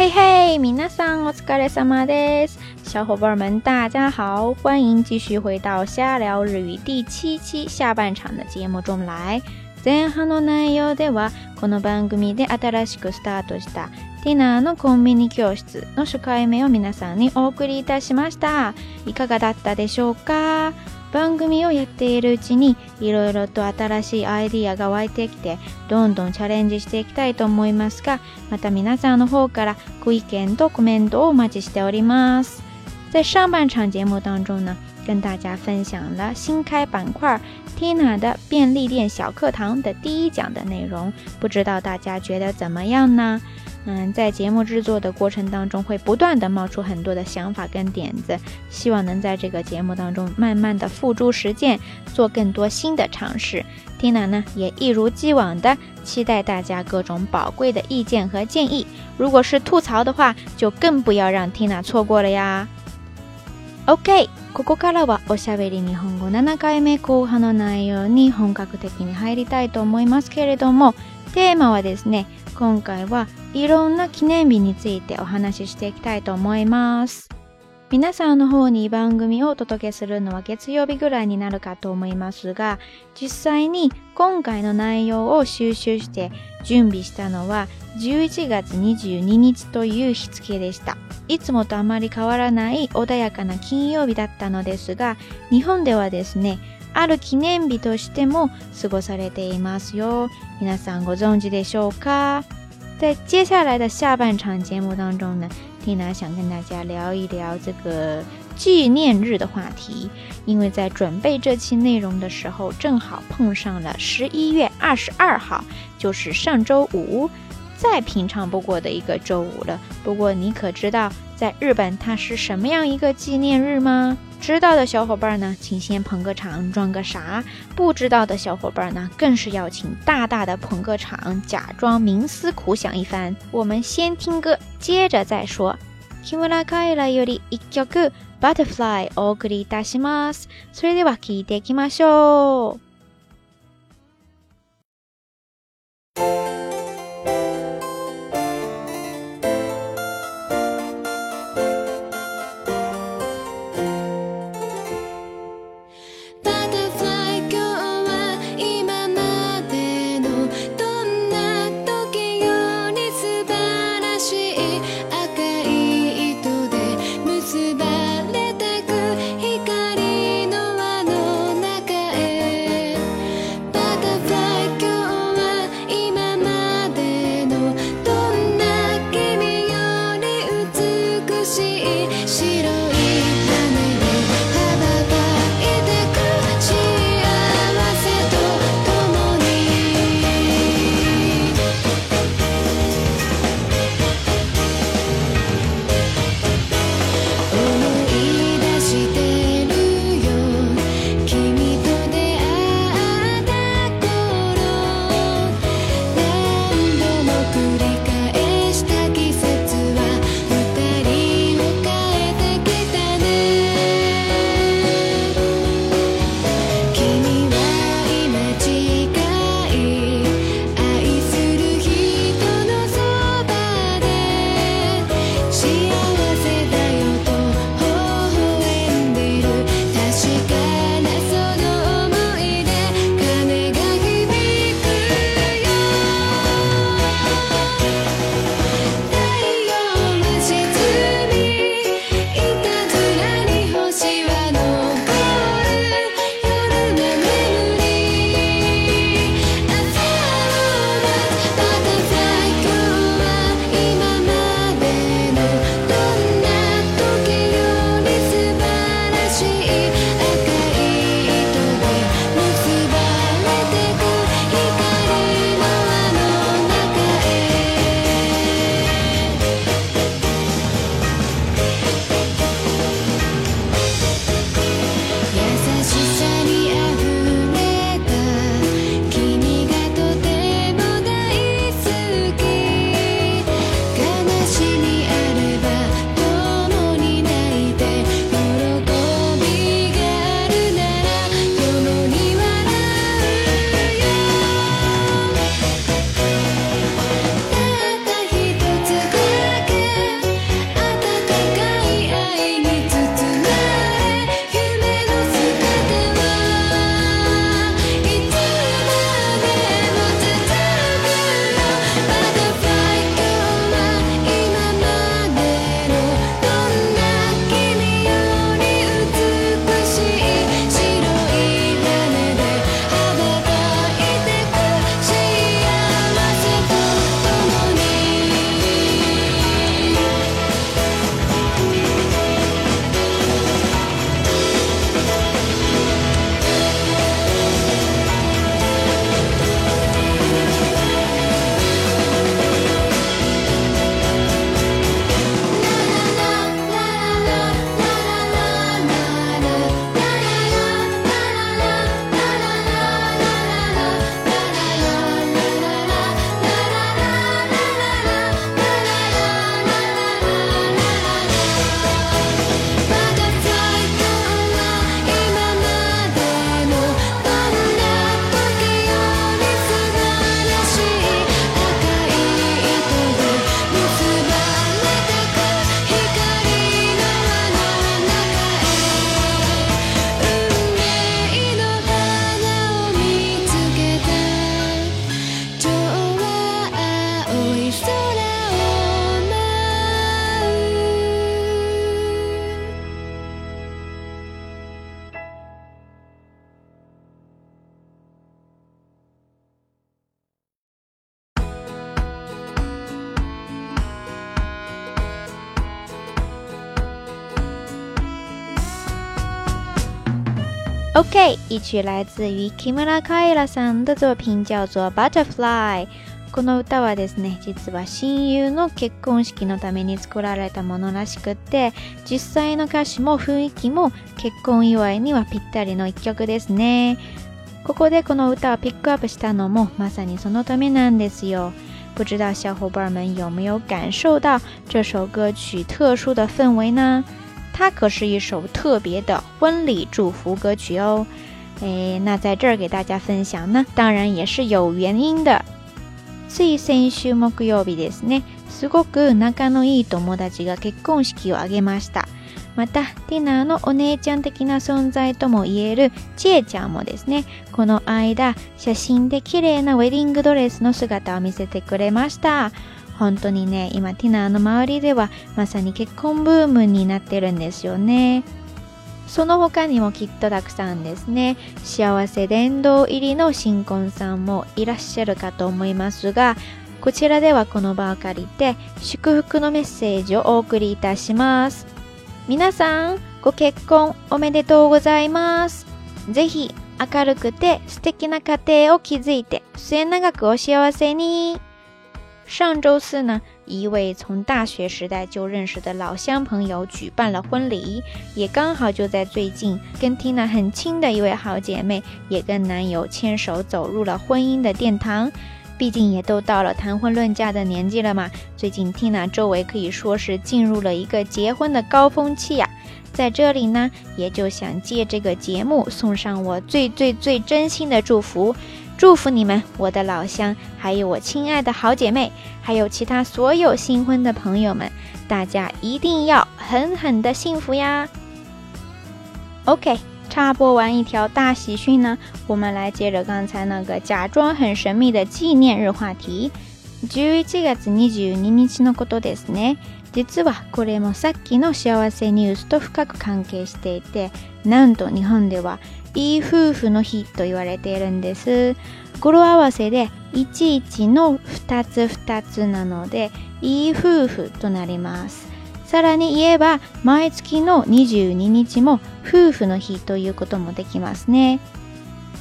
嘿嘿，米娜桑，お疲れ様です。小伙伴们，大家好，欢迎继续回到《瞎聊日语》第七期下半场的节目中来。前半の内容では、この番組で新しくスタートしたティナーのコンビニ教室の初回目を皆さんにお送りいたしました。いかがだったでしょうか番組をやっているうちにいろいろと新しいアイディアが湧いてきてどんどんチャレンジしていきたいと思いますがまた皆さんの方からご意見とコメントをお待ちしております。在上半场节目当中呢，跟大家分享了新开板块 Tina 的便利店小课堂的第一讲的内容，不知道大家觉得怎么样呢？嗯，在节目制作的过程当中，会不断的冒出很多的想法跟点子，希望能在这个节目当中慢慢的付诸实践，做更多新的尝试。Tina 呢，也一如既往的期待大家各种宝贵的意见和建议。如果是吐槽的话，就更不要让 Tina 错过了呀。OK，ここからはおしゃべりに本格的に入りたいと思いますけれども、テーマはですね。今回はいろんな記念日についてお話ししていきたいと思います。皆さんの方に番組をお届けするのは月曜日ぐらいになるかと思いますが、実際に今回の内容を収集して準備したのは11月22日という日付でした。いつもとあまり変わらない穏やかな金曜日だったのですが、日本ではですね、ある記念日としても過ごされていますよ。皆さんご存知でしょうか？在接下来的下半场节目当中呢，蒂娜想跟大家聊一聊这个纪念日的话题。因为在准备这期内容的时候，正好碰上了十一月二十二号，就是上周五，再平常不过的一个周五了。不过你可知道？在日本，它是什么样一个纪念日吗？知道的小伙伴呢，请先捧个场，装个啥？不知道的小伙伴呢，更是要请大大的捧个场，假装冥思苦想一番。我们先听歌，接着再说。キムラカエラユリ一曲、バタフライお送りいたします。それでは聞いてきましょう。OK，一曲来自于 Kimura k a i a さんの作品叫做 Butterfly。この歌はですね、実は親友の結婚式のために作られたものらしくって、実際の歌詞も雰囲気も結婚祝いにはぴったりの一曲ですね。ここでこの歌をピックアップしたのもまさにそのためなんですよ。不知道小伙伴们有没有感受到这首歌曲特殊的氛围呢？它可是一首特别的婚礼祝福歌曲哦。诶，那在这儿给大家分享呢，当然也是有原因的。つい先週木曜日ですね、すごく仲のいい友達が結婚式を挙げました。また、ディナーのお姉ちゃん的な存在とも言えるちえちゃんもですね、この間、写真で綺麗なウェディングドレスの姿を見せてくれました。本当にね、今ティナーの周りではまさに結婚ブームになってるんですよね。その他にもきっとたくさんですね、幸せ殿堂入りの新婚さんもいらっしゃるかと思いますが、こちらではこの場を借りて祝福のメッセージをお送りいたします。皆さん、ご結婚おめでとうございます。是非明るくて素敵な家庭を築いて末永くお幸せに。上周四呢，一位从大学时代就认识的老乡朋友举办了婚礼，也刚好就在最近，跟 Tina 很亲的一位好姐妹也跟男友牵手走入了婚姻的殿堂。毕竟也都到了谈婚论嫁的年纪了嘛。最近 Tina 周围可以说是进入了一个结婚的高峰期呀。在这里呢，也就想借这个节目送上我最最最真心的祝福。祝福你们，我的老乡，还有我亲爱的好姐妹，还有其他所有新婚的朋友们，大家一定要狠狠的幸福呀！OK，插播完一条大喜讯呢，我们来接着刚才那个假装很神秘的纪念日话题。r t 十一月二十二日のことですね。実はこれもさっきの幸せニュースと深く関係していて、なんと日本では。いい夫婦の日と言われているんです語呂合わせで11の2つ2つなのでいい夫婦となりますさらに言えば毎月の22日も夫婦の日ということもできますね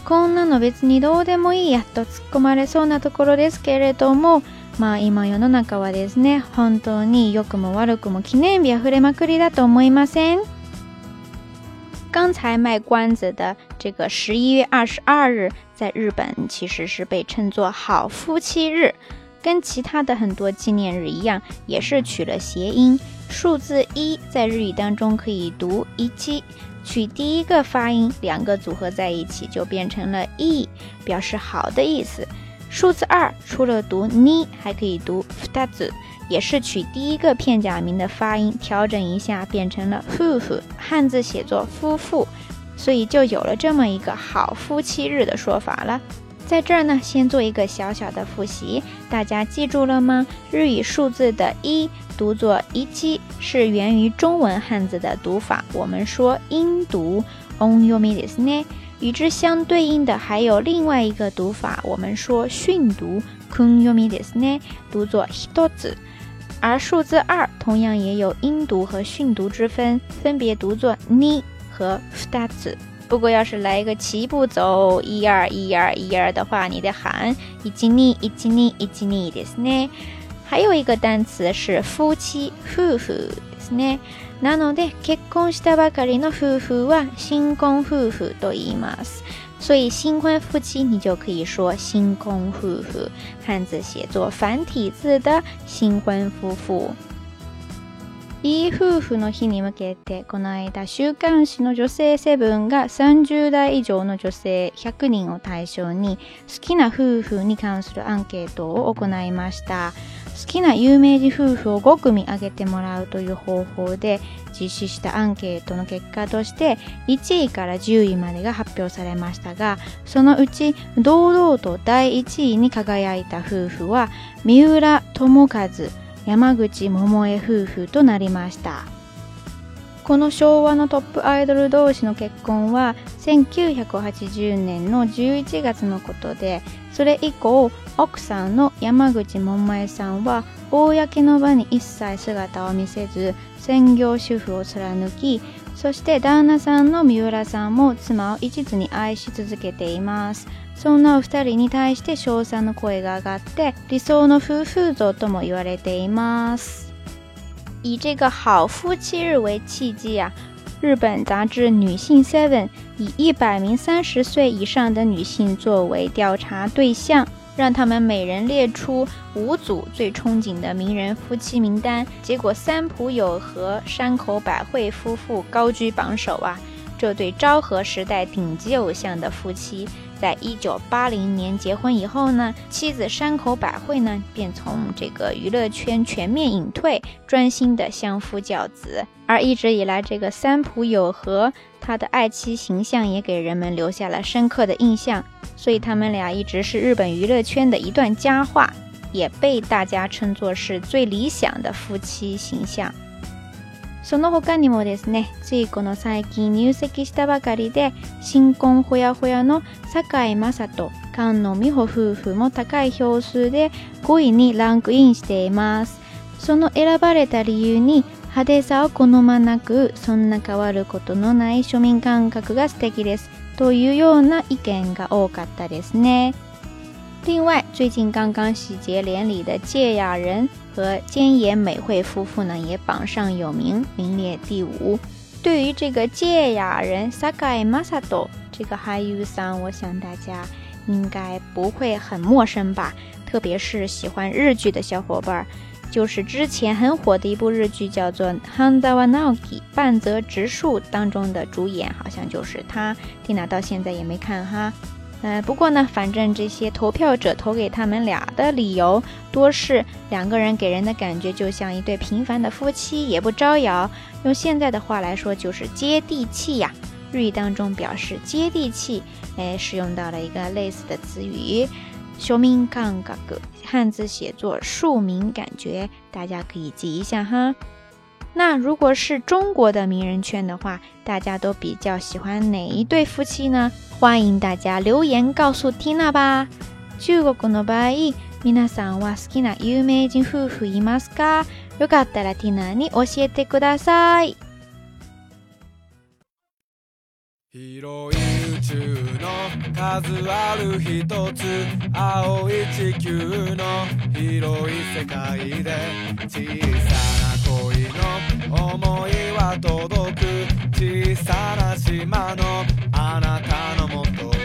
こんなの別にどうでもいいやっと突っ込まれそうなところですけれどもまあ今世の中はですね本当に良くも悪くも記念日あふれまくりだと思いません刚才卖关子的这个十一月二十二日，在日本其实是被称作“好夫妻日”，跟其他的很多纪念日一样，也是取了谐音。数字一在日语当中可以读“一七”，取第一个发音，两个组合在一起就变成了“一”，表示好的意思。数字二除了读呢，还可以读 f t a u 也是取第一个片假名的发音，调整一下变成了夫妇，汉字写作夫妇，所以就有了这么一个好夫妻日的说法了。在这儿呢，先做一个小小的复习，大家记住了吗？日语数字的一读作 i 七，i 是源于中文汉字的读法。我们说音读 on'yomi d す e 与之相对应的还有另外一个读法，我们说训读 k u n y o m i d す e 读作 h i t o s 而数字二同样也有音读和训读之分，分别读作 ni 和 f u t a t 不过要是来一个齐步走一二一二一二的话，你得喊一吉尼一吉尼一吉尼的是呢。还有一个单词是夫妻夫妇ですね。なので結婚したばかりの夫婦は新婚夫婦と言います。所以新婚夫妻你就可以说新婚夫妇，汉字写作繁体字的新婚夫妇。いい夫婦の日に向けて、この間、週刊誌の女性セブンが30代以上の女性100人を対象に、好きな夫婦に関するアンケートを行いました。好きな有名人夫婦を5組挙げてもらうという方法で実施したアンケートの結果として1位から10位までが発表されましたがそのうち堂々と第1位に輝いた夫婦は三浦友和山口桃江夫婦となりましたこの昭和のトップアイドル同士の結婚は1980年の11月のことでそれ以降奥さんの山口百恵さんは公の場に一切姿を見せず専業主婦を貫きそして旦那さんの三浦さんも妻を一途に愛し続けていますそんなお二人に対して称賛の声が上がって理想の夫婦像とも言われています以这个好夫妻日为契机啊日本杂志《女性 Seven》以一百名三十岁以上的女性作为调查对象，让他们每人列出五组最憧憬的名人夫妻名单，结果三浦友和、山口百惠夫妇高居榜首啊！这对昭和时代顶级偶像的夫妻。在一九八零年结婚以后呢，妻子山口百惠呢便从这个娱乐圈全面隐退，专心的相夫教子。而一直以来，这个三浦友和他的爱妻形象也给人们留下了深刻的印象。所以，他们俩一直是日本娱乐圈的一段佳话，也被大家称作是最理想的夫妻形象。その他にもですね、ついこの最近入籍したばかりで、新婚ほやほやの井雅人、菅野美穂夫婦も高い票数で5位にランクインしています。その選ばれた理由に、派手さを好まなく、そんな変わることのない庶民感覚が素敵です。というような意見が多かったですね。另外，最近刚刚喜结连理的芥雅人和坚野美惠夫妇呢，也榜上有名，名列第五。对于这个芥雅人 s a g a i Masato 这个俳优さん，我想大家应该不会很陌生吧？特别是喜欢日剧的小伙伴，就是之前很火的一部日剧，叫做《h a n z a w a Nogi》，半泽直树当中的主演好像就是他。蒂娜到现在也没看哈。嗯，不过呢，反正这些投票者投给他们俩的理由，多是两个人给人的感觉就像一对平凡的夫妻，也不招摇。用现在的话来说，就是接地气呀。日语当中表示接地气，哎，使用到了一个类似的词语，庶民感覚。汉字写作庶民感觉，大家可以记一下哈。那如果是中国的名人圈的话，大家都比较喜欢哪一对夫妻呢？欢迎大家留言告诉蒂娜吧。中国の場合、さんは好きな有名人夫婦いますか？よかったらに教えてください。の想いは届く小さな島のあなたのもと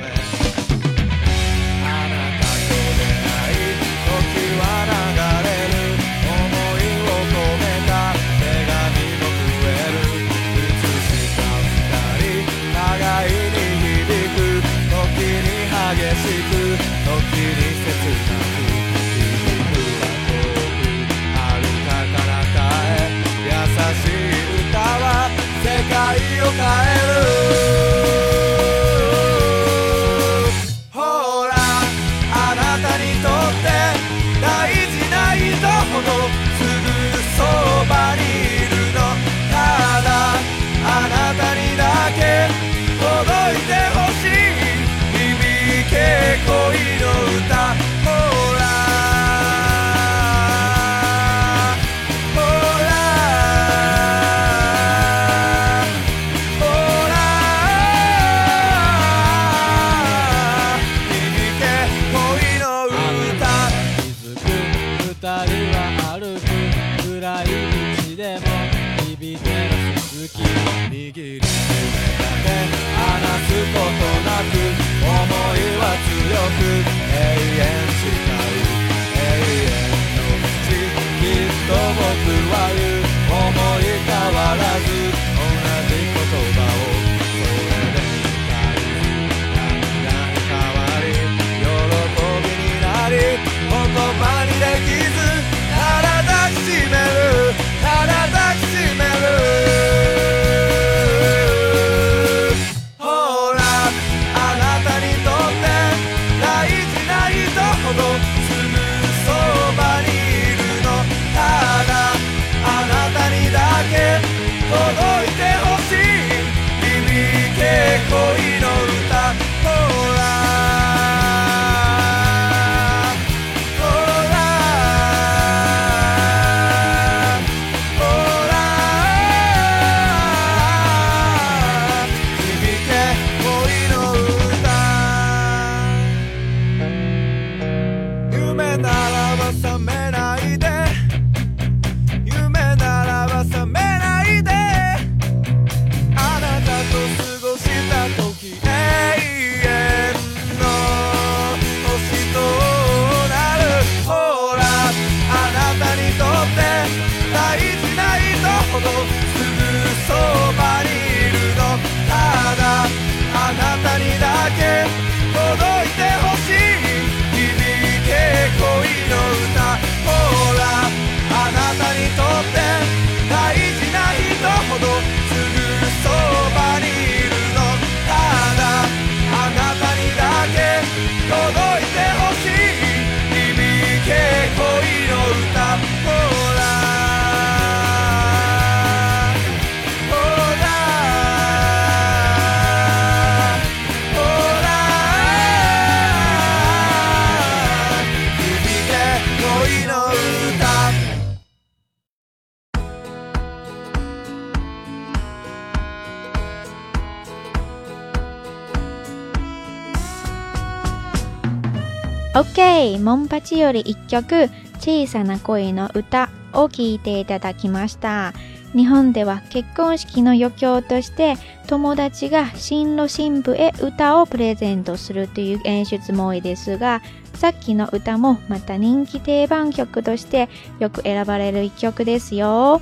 モンパチより1曲小さな恋の歌を聴いていただきました。日本では結婚式の余興として友達が新郎新婦へ歌をプレゼントするという演出も多いですがさっきの歌もまた人気定番曲としてよく選ばれる一曲ですよ。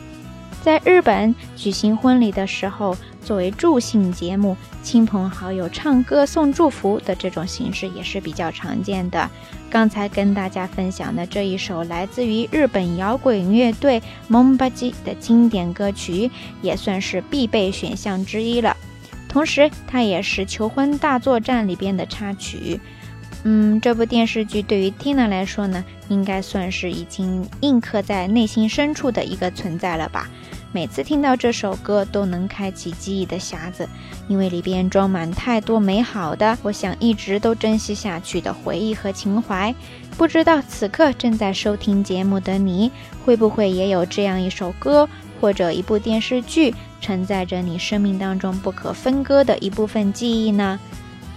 在日本举行婚礼的时候，作为助兴节目，亲朋好友唱歌送祝福的这种形式也是比较常见的。刚才跟大家分享的这一首来自于日本摇滚乐队蒙巴 i 的经典歌曲，也算是必备选项之一了。同时，它也是《求婚大作战》里边的插曲。嗯，这部电视剧对于 Tina 来说呢，应该算是已经印刻在内心深处的一个存在了吧。每次听到这首歌，都能开启记忆的匣子，因为里边装满太多美好的，我想一直都珍惜下去的回忆和情怀。不知道此刻正在收听节目的你，会不会也有这样一首歌或者一部电视剧，承载着你生命当中不可分割的一部分记忆呢？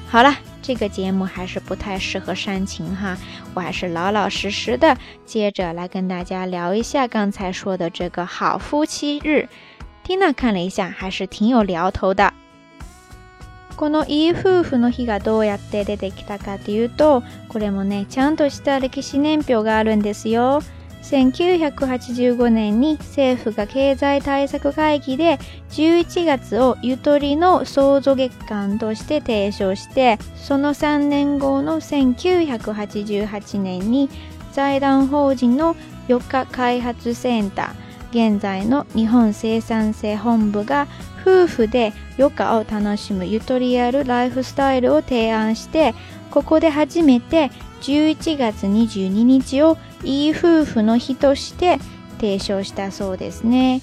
好了。这个节目还是不太适合煽情哈，我还是老老实实的，接着来跟大家聊一下刚才说的这个好夫妻日。蒂娜看了一下，还是挺有聊头的。このい夫婦の日がどうやっててきたかというと、これもね、ちゃんとした歴史年表があるんですよ。1985年に政府が経済対策会議で11月をゆとりの創造月間として提唱してその3年後の1988年に財団法人の4日開発センター現在の日本生産性本部が夫婦で余暇を楽しむゆとりあるライフスタイルを提案してここで初めて11月22日をいい夫婦の日として提唱したそうですね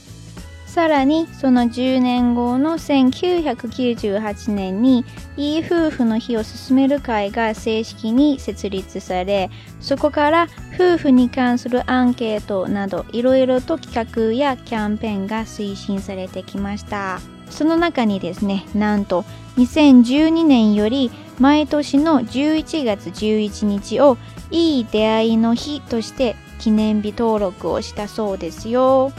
さらにその10年後の1998年にいい夫婦の日を進める会が正式に設立されそこから夫婦に関するアンケートなどいろいろと企画やキャンペーンが推進されてきました。その中にですねなんと2012年より毎年の11月11日をいい出会いの日として記念日登録をしたそうですよ。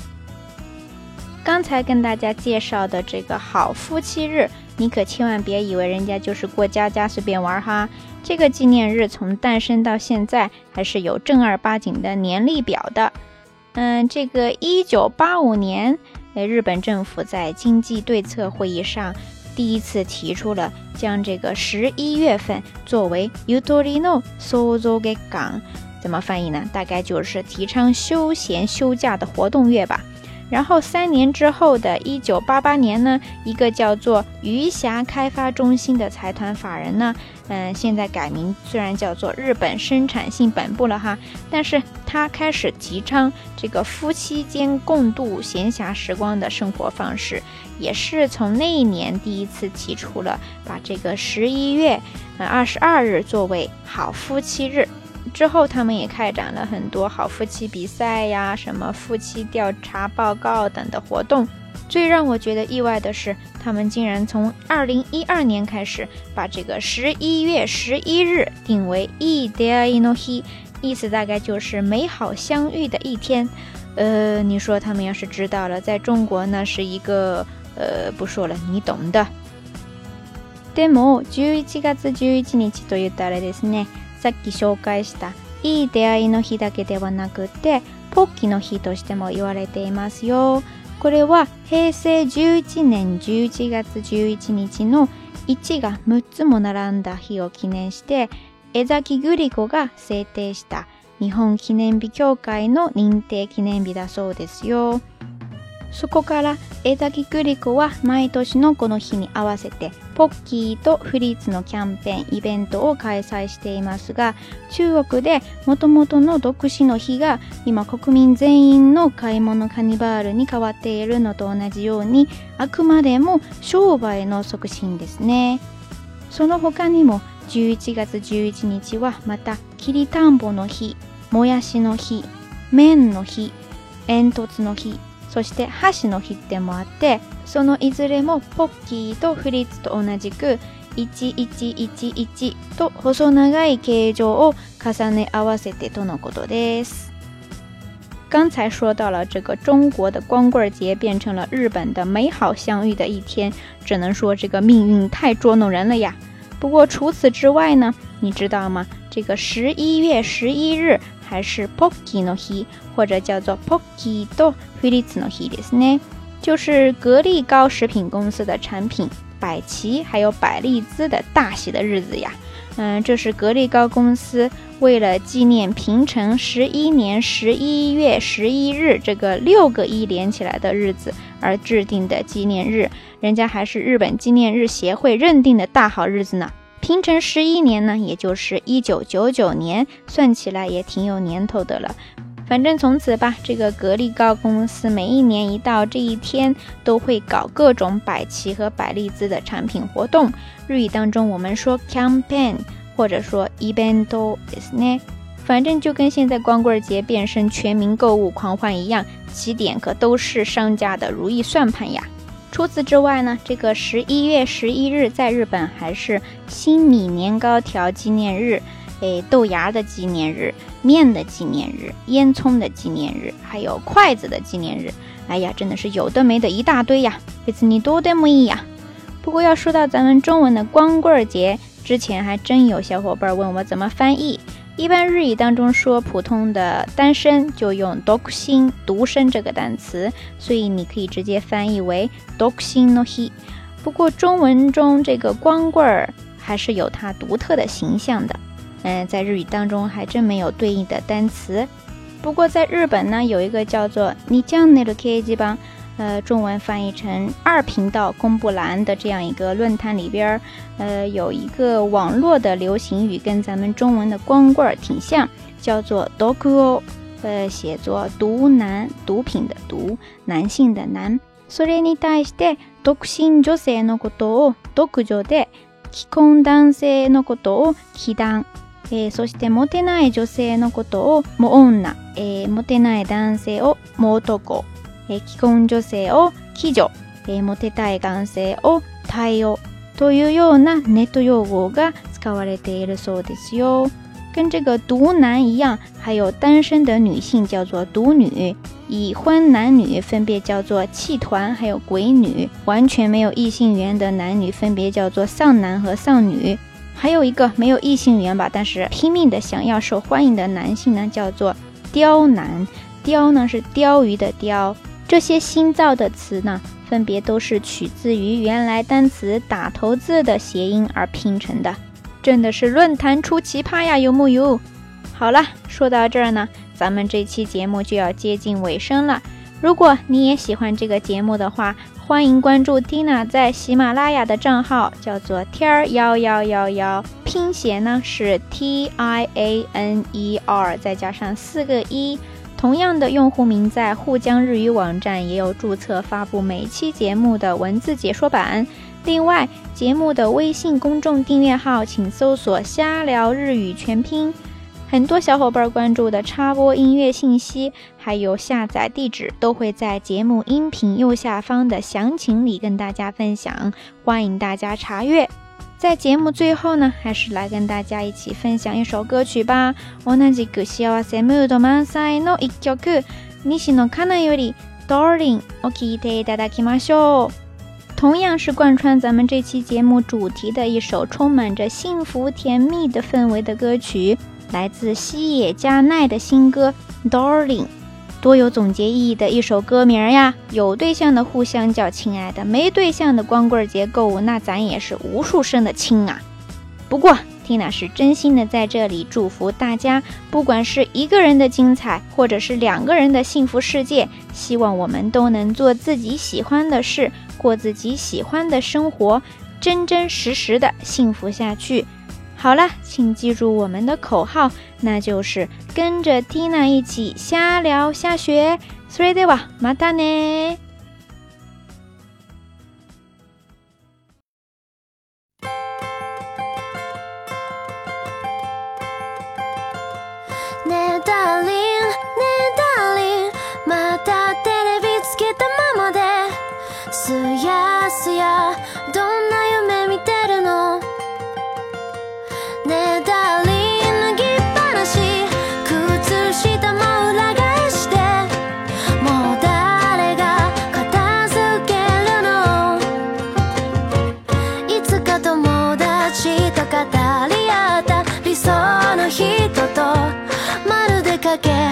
刚才跟大家介绍的这个好夫妻日，你可千万别以为人家就是过家家随便玩哈。这个纪念日从诞生到现在还是有正儿八经的年历表的。嗯，这个一九八五年。那日本政府在经济对策会议上第一次提出了将这个十一月份作为 “Utorino Soso” 的港，怎么翻译呢？大概就是提倡休闲休假的活动月吧。然后三年之后的1988年呢，一个叫做“鱼霞开发中心”的财团法人呢，嗯，现在改名虽然叫做“日本生产性本部”了哈，但是他开始提倡这个夫妻间共度闲暇时光的生活方式，也是从那一年第一次提出了把这个十一月呃二十二日作为好夫妻日。之后，他们也开展了很多好夫妻比赛呀，什么夫妻调查报告等的活动。最让我觉得意外的是，他们竟然从二零一二年开始把这个十一月十一日定为一 day in o h e 意思大概就是美好相遇的一天。呃，你说他们要是知道了，在中国那是一个呃，不说了，你懂的。でも11月11日という带れですね。さっき紹介したいい出会いの日だけではなくてポッキの日としても言われていますよこれは平成11年11月11日の1が6つも並んだ日を記念して江崎グリコが制定した日本記念日協会の認定記念日だそうですよ。そこから枝木栗子は毎年のこの日に合わせてポッキーとフリーツのキャンペーンイベントを開催していますが中国でもともとの独自の日が今国民全員の買い物カニバールに変わっているのと同じようにあくまでも商売の促進ですねその他にも11月11日はまたきりたんぼの日もやしの日麺の日煙突の日そして箸の切手もあって、そのいずれもポッキーとフリッツと同じく1111と細長い形状を重ね合わせてとのことです。刚才说到了这个中国的光棍节变成了日本的美好相遇的一天，只能说这个命运太捉弄人了呀。不过除此之外呢，你知道吗？这个十一月十一日还是 Pocky no hi，或者叫做 Pocky do f e r l i t no hi です呢，就是格力高食品公司的产品百奇还有百利滋的大喜的日子呀。嗯，这是格力高公司为了纪念平成十一年十一月十一日这个六个一连起来的日子而制定的纪念日，人家还是日本纪念日协会认定的大好日子呢。平成十一年呢，也就是一九九九年，算起来也挺有年头的了。反正从此吧，这个格力高公司每一年一到这一天，都会搞各种百奇和百利兹的产品活动。日语当中我们说 campaign，或者说 e v イベン is n t 反正就跟现在光棍节变身全民购物狂欢一样，起点可都是商家的如意算盘呀。除此之外呢，这个十一月十一日，在日本还是新米年糕条纪念日，哎，豆芽的纪念日，面的纪念日，烟囱的纪念日，还有筷子的纪念日。哎呀，真的是有的没的，一大堆呀，贝子你多得木伊呀。不过要说到咱们中文的光棍节，之前还真有小伙伴问我怎么翻译。一般日语当中说普通的单身就用独身独身这个单词，所以你可以直接翻译为独身のヒ。不过中文中这个光棍儿还是有它独特的形象的，嗯，在日语当中还真没有对应的单词。不过在日本呢，有一个叫做你将那个 k a g 帮。呃，中文翻译成二频道公布栏的这样一个论坛里边，呃，有一个网络的流行语跟咱们中文的光棍儿挺像，叫做“独哦”，呃，写作“毒男”，毒品的“毒”，男性的“男”。それに対して独身女性のことを独女で、既婚男性のことを既男、そしてモテない女性のことをモオンナ、モテない男性をモト未婚女性叫基女，モテたい男性叫たいお，というようなネット用語が使われているそうですよ。跟这个独男一样，还有单身的女性叫做独女。已婚男女分别叫做妻团，还有鬼女。完全没有异性缘的男女分别叫做丧男和丧女。还有一个没有异性缘吧，但是拼命的想要受欢迎的男性呢，叫做刁男。刁呢是鲷鱼的鲷。这些新造的词呢，分别都是取自于原来单词打头字的谐音而拼成的，真的是论坛出奇葩呀，有木有？好了，说到这儿呢，咱们这期节目就要接近尾声了。如果你也喜欢这个节目的话，欢迎关注 Tina 在喜马拉雅的账号，叫做天儿幺幺幺幺，拼写呢是 T I A N E R，再加上四个一。同样的用户名在沪江日语网站也有注册，发布每期节目的文字解说版。另外，节目的微信公众订阅号，请搜索“瞎聊日语全拼”。很多小伙伴关注的插播音乐信息，还有下载地址，都会在节目音频右下方的详情里跟大家分享，欢迎大家查阅。在节目最后呢，还是来跟大家一起分享一首歌曲吧。同样是贯穿咱们这期节目主题的一首充满着幸福甜蜜的氛围的歌曲，来自西野加奈的新歌《Darling》。多有总结意义的一首歌名呀！有对象的互相叫亲爱的，没对象的光棍节购物，那咱也是无数声的亲啊！不过，Tina 是真心的在这里祝福大家，不管是一个人的精彩，或者是两个人的幸福世界，希望我们都能做自己喜欢的事，过自己喜欢的生活，真真实实的幸福下去。好了，请记住我们的口号，那就是跟着 Tina 一起瞎聊瞎学。Sredewa，matane。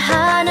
花